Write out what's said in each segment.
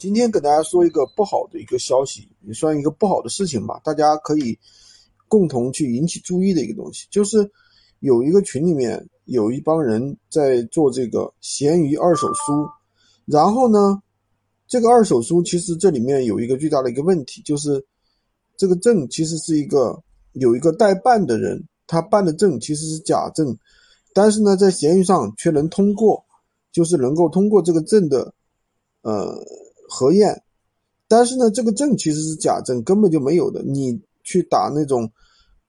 今天给大家说一个不好的一个消息，也算一个不好的事情吧，大家可以共同去引起注意的一个东西，就是有一个群里面有一帮人在做这个闲鱼二手书，然后呢，这个二手书其实这里面有一个巨大的一个问题，就是这个证其实是一个有一个代办的人，他办的证其实是假证，但是呢，在闲鱼上却能通过，就是能够通过这个证的，呃。核验，但是呢，这个证其实是假证，根本就没有的。你去打那种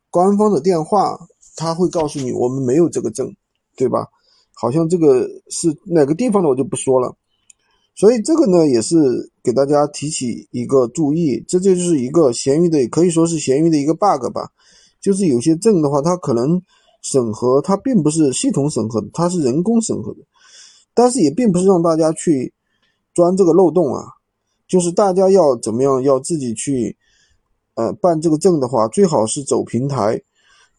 官方的电话，他会告诉你我们没有这个证，对吧？好像这个是哪个地方的我就不说了。所以这个呢，也是给大家提起一个注意，这就是一个闲鱼的，可以说是闲鱼的一个 bug 吧。就是有些证的话，它可能审核它并不是系统审核的，它是人工审核的，但是也并不是让大家去。钻这个漏洞啊，就是大家要怎么样，要自己去，呃，办这个证的话，最好是走平台，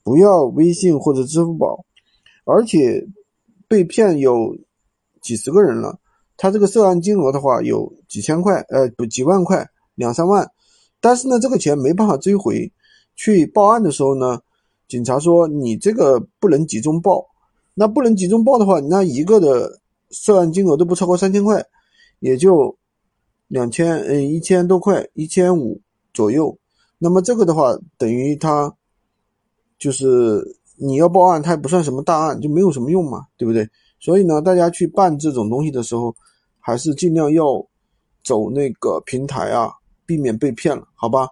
不要微信或者支付宝。而且被骗有几十个人了，他这个涉案金额的话有几千块，呃，不几万块，两三万。但是呢，这个钱没办法追回。去报案的时候呢，警察说你这个不能集中报，那不能集中报的话，那一个的涉案金额都不超过三千块。也就两千，嗯，一千多块，一千五左右。那么这个的话，等于他就是你要报案，它也不算什么大案，就没有什么用嘛，对不对？所以呢，大家去办这种东西的时候，还是尽量要走那个平台啊，避免被骗了，好吧？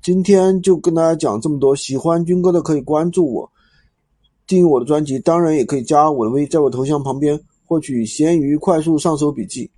今天就跟大家讲这么多，喜欢军哥的可以关注我，订阅我的专辑，当然也可以加我的微，在我头像旁边获取闲鱼快速上手笔记。